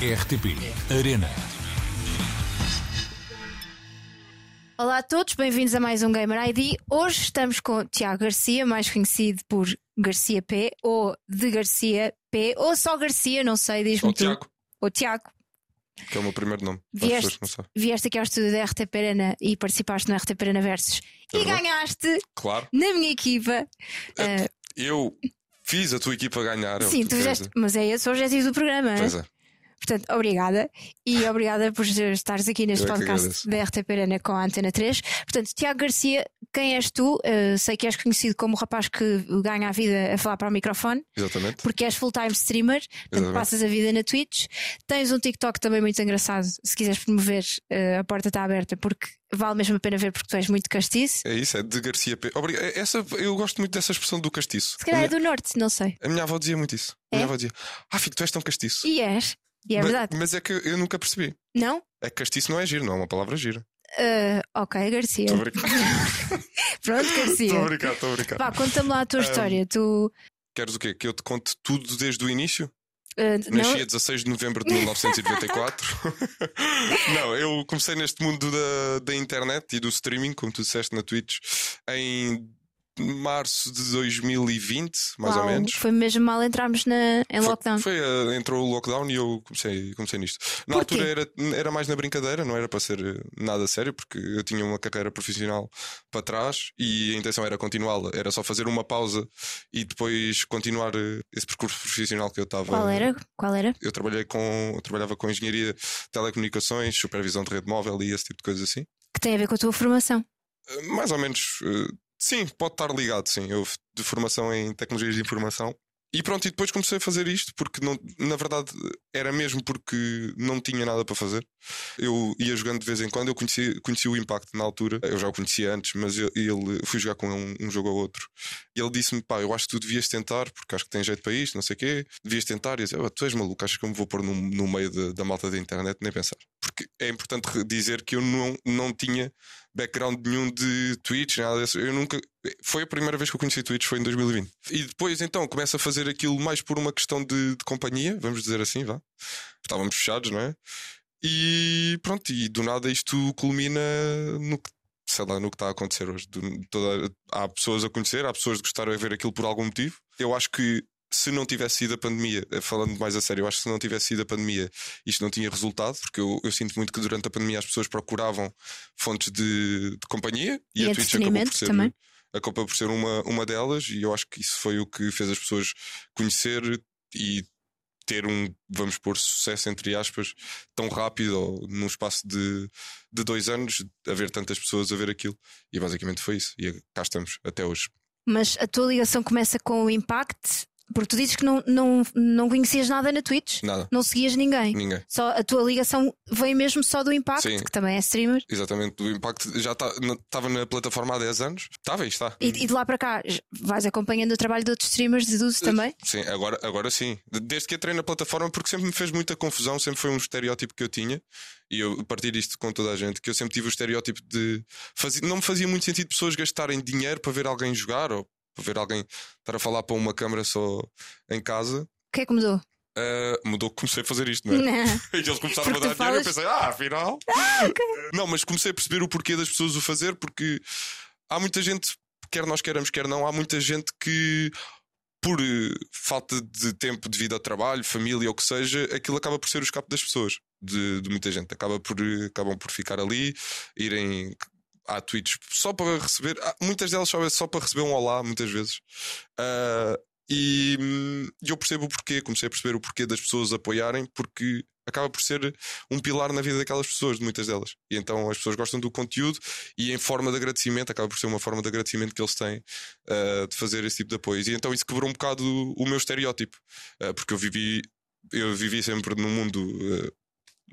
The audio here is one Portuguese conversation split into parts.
RTP Arena. Olá a todos, bem-vindos a mais um Gamer ID. Hoje estamos com Tiago Garcia, mais conhecido por Garcia P, ou de Garcia P, ou só Garcia, não sei, diz-me Ou tu. Tiago, Ou Tiago. que é o meu primeiro nome. Vieste, vieste aqui ao estúdio da RTP Arena e participaste no RTP Arena Versus É e verdade. ganhaste Claro, na minha equipa. Ah, eu fiz a tua equipa ganhar. é sim, tu fizeste, mas é esse o objetivo do programa. Pois é. Portanto, obrigada. E obrigada por estares aqui neste Eu é podcast da RTP Arena com a Antena 3. Portanto, Tiago Garcia, quem és tu? Uh, sei que és conhecido como o rapaz que ganha a vida a falar para o microfone, Exatamente. porque és full-time streamer, portanto, passas a vida na Twitch. Tens um TikTok também muito engraçado. Se quiseres promover, uh, a porta está aberta, porque vale mesmo a pena ver, porque tu és muito castiço. É isso, é de Garcia P. Obrigado. Essa, eu gosto muito dessa expressão do castiço. Se calhar a, é minha, do Norte, não sei. a minha avó dizia muito isso. A É? minha avó dizia: Ah, filho, tu és tão castiço. E és. E é mas, verdade. mas é que eu nunca percebi. Não? É que castiço não é giro, não é uma palavra gira. Uh, ok, Garcia. Estou a brincar. Pronto, Garcia. Estou a brincar, estou a brincar. Vá, conta-me lá a tua Um, história. Tu. Queres o quê? Que eu te conte tudo desde o início? uh, Nasci não, a 16 de novembro de 1994. não, eu comecei neste mundo da, da internet e do streaming, como tu disseste na Twitch, em março de 2020, mais ou Uau, menos. Foi mesmo mal entrarmos na, em Foi- lockdown. Foi, eh, entrou o lockdown e eu comecei, comecei nisto. Na Porquê? altura era, era mais na brincadeira, não era para ser eh, nada sério, porque eu tinha uma carreira profissional para trás e a intenção era continuá-la. Era só fazer uma pausa e depois continuar eh, esse percurso profissional que eu estava. Qual era? Qual era? Eu trabalhei com, eu trabalhava com engenharia de telecomunicações, supervisão de rede móvel e esse tipo de coisas assim. Que tem a ver com a tua formação. Mais ou menos, sim, pode estar ligado, sim. Eu de formação em tecnologias de informação. E pronto, e depois comecei a fazer isto porque não, na verdade era mesmo porque não tinha nada para fazer. Eu ia jogando de vez em quando, eu conheci, conheci o Impact na altura, eu já o conhecia antes, mas eu, ele fui jogar com um, um jogo ou outro. E ele disse-me: pá, eu acho que tu devias tentar, porque acho que tem jeito para isto, não sei o quê, devias tentar. E eu disse: "Ah, tu és maluco, achas que eu me vou pôr no, no meio da- da malta da internet? Nem pensar. Porque é importante dizer que eu não, não tinha background nenhum de Twitch, nada disso. Eu nunca. Foi a primeira vez que eu conheci Twitch, foi em 2020. E depois então começo a fazer aquilo mais por uma questão de, de companhia, vamos dizer assim, vá. Estávamos fechados, não é? E pronto, e do nada isto culmina no que. Sei lá, no que está a acontecer hoje. Do- toda- há pessoas a conhecer, há pessoas que gostaram de ver aquilo por algum motivo. Eu acho que se não tivesse sido a pandemia, eh, falando mais a sério, eu acho que se não tivesse sido a pandemia, isto não tinha resultado, porque eu, eu sinto muito que durante a pandemia as pessoas procuravam fontes de, de companhia E a Twitch acabou por ser, também. acabou por ser uma, uma delas, e eu acho que isso foi o que fez as pessoas conhecer e ter um, vamos pôr, sucesso entre aspas, tão rápido, ou num espaço de, de dois anos, haver tantas pessoas a ver aquilo. E basicamente foi isso. E cá estamos, até hoje. Mas a tua ligação começa com o Impact, porque tu dizes que não, não, não conhecias nada na Twitch. Nada, Não seguias ninguém. ninguém. Só a tua ligação veio mesmo só do Impact, Sim. que também é streamer. Exatamente, o Impact já estava na plataforma há 10 anos. Estava e está. E, e de lá para cá vais acompanhando o trabalho de outros streamers, deduzo também. Sim, agora, agora sim. De- Desde que entrei na plataforma, porque sempre me fez muita confusão, sempre foi um estereótipo que eu tinha, e eu partilho isto com toda a gente, que eu sempre tive o estereótipo de. Fazia, não me fazia muito sentido pessoas gastarem dinheiro para ver alguém jogar ou ver alguém estar a falar para uma câmara só em casa. O que é que mudou? Ah, mudou que comecei a fazer isto, não é? Não. E eles começaram Porque a dar dinheiro e eu pensei, ah, afinal. Não, mas comecei a perceber o porquê das pessoas o fazer, porque há muita gente, quer nós queiramos, quer não, há muita gente que, por eh, falta de tempo devido ao trabalho, família ou o que seja, aquilo acaba por ser o escape das pessoas, de, de muita gente. Acaba por, eh, acabam por ficar ali, irem à Twitch só para receber. Muitas delas só, só para receber um olá, muitas vezes. Ah, e eu percebo o porquê, comecei a perceber o porquê das pessoas apoiarem, porque acaba por ser um pilar na vida daquelas pessoas, de muitas delas. E então as pessoas gostam do conteúdo e em forma de agradecimento, acaba por ser uma forma de agradecimento que eles têm ah, de fazer esse tipo de apoios. E então isso quebrou um bocado o, o meu estereótipo, Ah, porque eu vivi, eu vivi sempre num mundo. ah,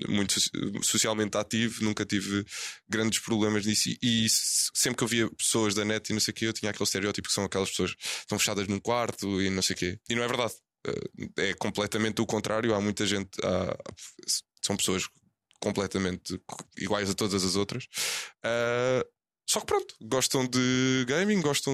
muito soci- socialmente ativo, nunca tive grandes problemas nisso. E, e sempre que eu via pessoas da net e não sei o quê, eu tinha aquele estereótipo que são aquelas pessoas que estão fechadas num quarto e não sei o quê. E não é verdade. Eh, É completamente o contrário. Há muita gente, há- são pessoas completamente iguais a todas as outras. Ah, só que pronto, gostam de gaming, gostam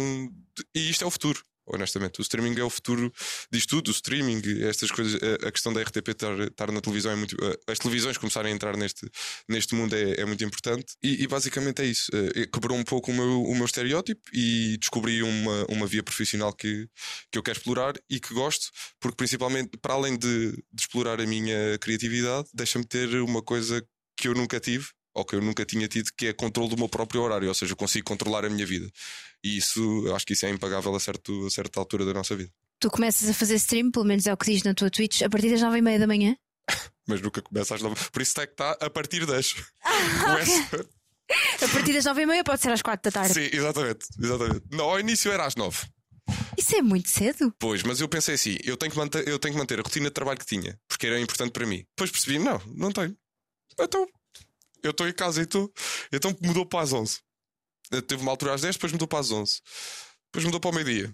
de... e isto é o futuro. Honestamente. O streaming é o futuro disto tudo, o streaming, estas coisas, a, questão da RTP estar, estar, na televisão é muito. As televisões começarem a entrar neste, neste mundo é, é muito importante. E, e, basicamente é isso. Eh, quebrou um pouco o meu, o meu estereótipo e descobri uma, uma via profissional que, que eu quero explorar e que gosto, porque principalmente, para além de, de explorar a minha criatividade, deixa-me ter uma coisa que eu nunca tive ou que eu nunca tinha tido, que é controle do meu próprio horário, ou seja, eu consigo controlar a minha vida. E isso, eu acho que isso é impagável a, certo, a certa altura da nossa vida. Tu começas a fazer stream, pelo menos é o que diz na tua Twitch, a partir das nove e meia da manhã? Mas nunca começa às nove. Por isso é que está a partir das. Ah, okay. A partir das nove e meia pode ser às quatro da tarde. Sim, exatamente. exatamente. Não, ao início era às nove. Isso é muito cedo. Pois, mas eu pensei assim: eu tenho, que manter, eu tenho que manter a rotina de trabalho que tinha, porque era importante para mim. Depois percebi: não, não tenho. Então eu estou em casa e tu. Então mudou para as 11. Teve uma altura às 10, depois mudou para as 11. Depois mudou para o meio-dia.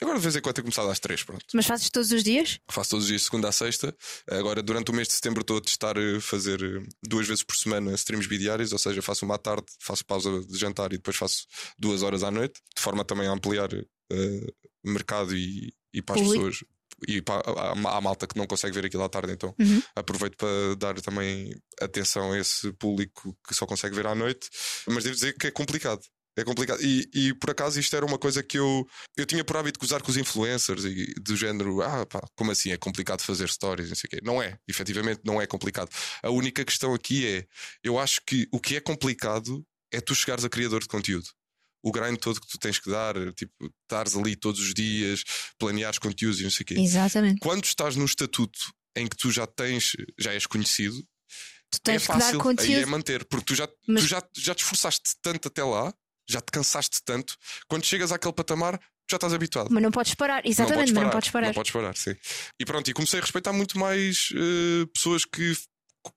Agora de vez em quando tem começado às 3, pronto. Mas fazes todos os dias? Faço todos os dias, segunda a sexta. Agora, durante o mês de setembro, estou a testar eh, fazer eh, duas vezes por semana streams bidiários, ou seja, faço uma à tarde, faço pausa de jantar e depois faço duas horas à noite, de forma também a ampliar uh, mercado e, e para as pessoas e para, há, malta que não consegue ver aquilo à tarde, então uhum. aproveito para dar também atenção a esse público que só consegue ver à noite. Mas devo dizer que é complicado. É complicado. E, e, por acaso isto era uma coisa que eu, eu tinha por hábito gozar com os influencers e do género, ah, pá, como assim? É complicado fazer stories, não sei o quê. Não é, efetivamente não é complicado. A única questão aqui é, eu acho que o que é complicado é tu chegares a criador de conteúdo o grind todo que tu tens que dar, tipo, estares ali todos os dias, planeares conteúdos e não sei o quê. Exatamente. Quando estás num estatuto em que tu já tens, já és conhecido, tu tens é fácil, que dar conteúdo. aí é manter, porque tu já, Mas... tu já, já te esforçaste tanto até lá, já te cansaste tanto, quando chegas àquele patamar, já estás habituado. Mas não podes parar, exatamente, não mas não podes parar. Não podes parar, sim. E pronto, e comecei a respeitar muito mais uh, pessoas que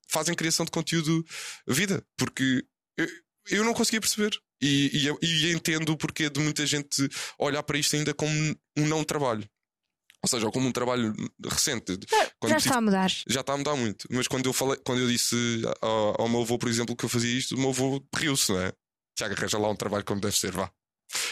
fazem criação de conteúdo vida, porque eu, eu não conseguia perceber. E, e, e entendo o porquê de muita gente olhar para isto ainda como um não trabalho. Ou seja, como um trabalho recente. Já, já está a mudar. Já está a mudar muito. Mas quando eu falei, quando eu disse ao, ao meu avô, por exemplo, que eu fazia isto, o meu avô riu-se, não é? Tiago, arranja lá um trabalho como deve ser, vá.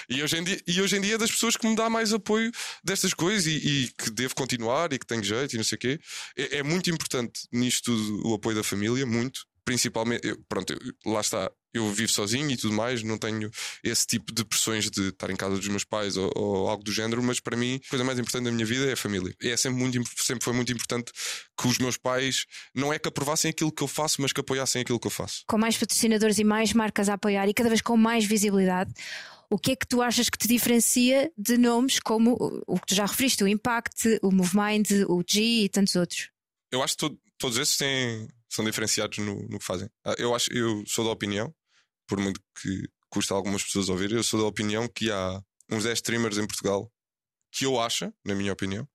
E hoje, em dia, e hoje em dia é das pessoas que me dá mais apoio destas coisas e, e que devo continuar e que tenho jeito e não sei o quê. É, é muito importante nisto tudo o apoio da família, muito principalmente, eu, pronto, eu, lá está, eu vivo sozinho e tudo mais, não tenho esse tipo de pressões de estar em casa dos meus pais ou, ou, algo do género, mas para mim a coisa mais importante da minha vida é a família. E é sempre, muito, sempre foi muito importante que os meus pais não é que aprovassem aquilo que eu faço, mas que apoiassem aquilo que eu faço. Com mais patrocinadores e mais marcas a apoiar e cada vez com mais visibilidade. O que é que tu achas que te diferencia de nomes como o que tu já referiste, o Impact, o MoveMind, o G e tantos outros? Eu acho que todo, todos esses têm, são diferenciados no, no que fazem. Ah, eu acho, eu sou da opinião, por muito que custa algumas pessoas ouvir, eu sou da opinião que há uns 10 streamers em Portugal que eu acho, na minha opinião,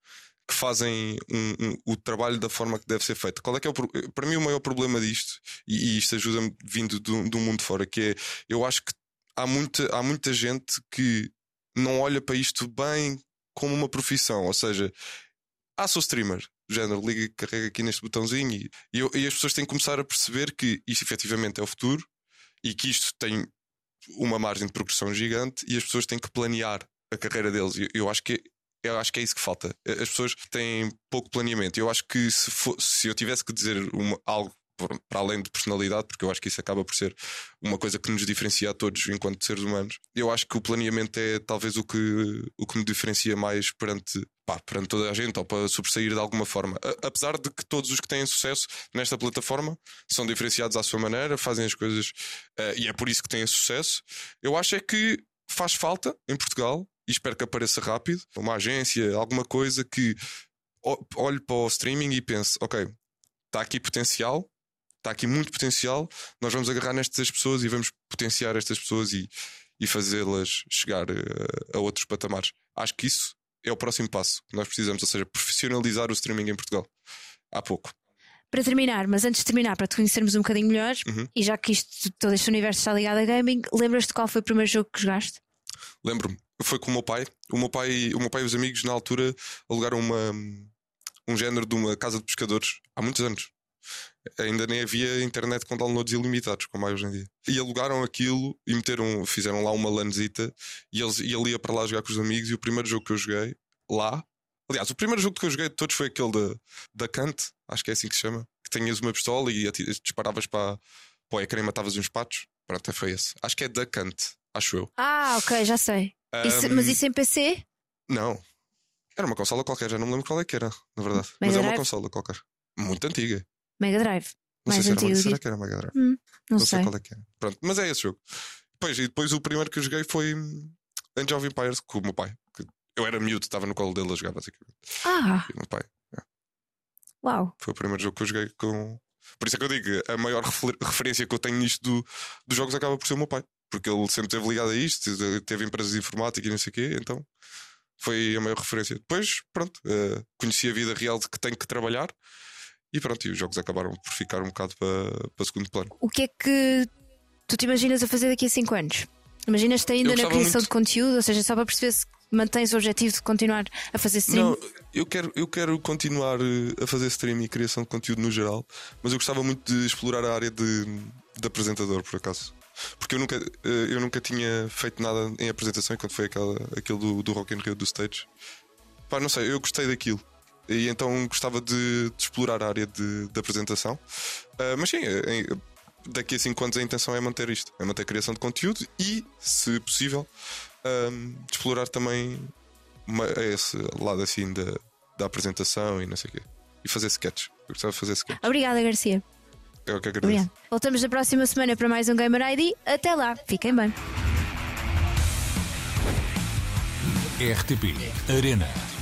que fazem um, um, o trabalho da forma que deve ser feito. Qual é que é o, para mim o maior problema disto, e, e isto ajuda-me vindo do, do mundo fora, que é eu acho que há muita, há muita gente que não olha para isto bem como uma profissão, ou seja, ah, sou streamer, género, liga, carrega aqui neste botãozinho e, e, e, as pessoas têm que começar a perceber que isto efetivamente é o futuro e que isto tem uma margem de progressão gigante e as pessoas têm que planear a carreira deles. Eu, eu acho que eu acho que é isso que falta. As pessoas têm pouco planeamento. Eu acho que se, for, se eu tivesse que dizer uma, algo para além de personalidade, porque eu acho que isso acaba por ser uma coisa que nos diferencia a todos enquanto seres humanos. Eu acho que o planeamento é talvez o que, o que me diferencia mais perante, pá, perante toda a gente ou para sobressair de alguma forma. A, apesar de que todos os que têm sucesso nesta plataforma são diferenciados à sua maneira, fazem as coisas uh, e é por isso que têm sucesso. Eu acho é que faz falta em Portugal e espero que apareça rápido uma agência, alguma coisa que olhe para o streaming e pense: ok, está aqui potencial, está aqui muito potencial, nós vamos agarrar nestas pessoas e vamos potenciar estas pessoas e, e fazê-las chegar a, eh, a outros patamares. Acho que isso é o próximo passo que nós precisamos, ou seja, profissionalizar o streaming em Portugal. Há pouco. Para terminar, mas antes de terminar, para te conhecermos um bocadinho melhor, uhum. e já que isto, todo este universo está ligado a gaming, lembras-te qual foi o primeiro jogo que jogaste? Lembro-me, foi com o meu pai. O meu pai, o meu pai e os amigos, na altura, alugaram uma, um género de uma casa de pescadores há muitos anos ainda nem havia internet com downloads ilimitados, como há hoje em dia. E alugaram aquilo e meteram, fizeram lá uma lanzita e, eles, e ele ia para lá jogar com os amigos. E o primeiro jogo que eu joguei lá, aliás, o primeiro jogo que eu joguei de todos foi aquele da, da Kant, acho que é assim que se chama, que tinhas uma pistola e disparavas para, para o ecrã e matavas uns patos. Pronto, foi esse. Acho que é da Kant, acho eu. Ah, ok, já sei. Um, isso, mas isso em PC? Não. Era uma consola qualquer, já não me lembro qual é que era, na verdade. Mega mas é uma consola qualquer. Muito antiga. Mega Drive. Não mais sei antigo. Se era, será que era Mega Drive? Hum, não, não sei. sei. qual é que era. Pronto, mas é esse jogo. Depois, e depois o primeiro que eu joguei foi Angel of Empires com o meu pai. Eu era miúdo, estava no colo dele a jogar, basicamente. Ah! E o meu pai. É. Uau! Foi o primeiro jogo que eu joguei com. Por isso é que eu digo, a maior refer referência que eu tenho nisto do, dos jogos acaba por ser o meu pai. Porque ele sempre esteve ligado a isto, teve empresas de informática e não sei o quê, então foi a maior referência. Depois, pronto, uh, conheci a vida real de que tenho que trabalhar e pronto, e os jogos acabaram por ficar um bocado para, para segundo plano. O que é que tu te imaginas a fazer daqui a 5 anos? Imaginas-te ainda na criação muito... de conteúdo, ou seja, só para perceber se mantens o objetivo de continuar a fazer stream? Não, eu quero, eu quero continuar eh, a fazer stream e criação de conteúdo no geral, mas eu gostava muito de explorar a área de, de apresentador, por acaso. Porque eu nunca, eh, eu nunca tinha feito nada em apresentação enquanto foi aquela, aquele do, do Rock in Rio do stage. Pá, não sei, eu gostei daquilo. E então gostava de, de explorar a área de, de apresentação. Uh, mas sim, em, daqui a 5 anos a intenção é manter isto: é manter a criação de conteúdo e, se possível, um, explorar também uma, esse lado assim da, da apresentação e não sei o quê. E fazer sketches. Eu gostava de fazer sketches. Obrigada, Garcia. Eu que agradeço. Obrigada. Voltamos na próxima semana para mais um Gamer ID. Até lá, fiquem bem. RTP Arena.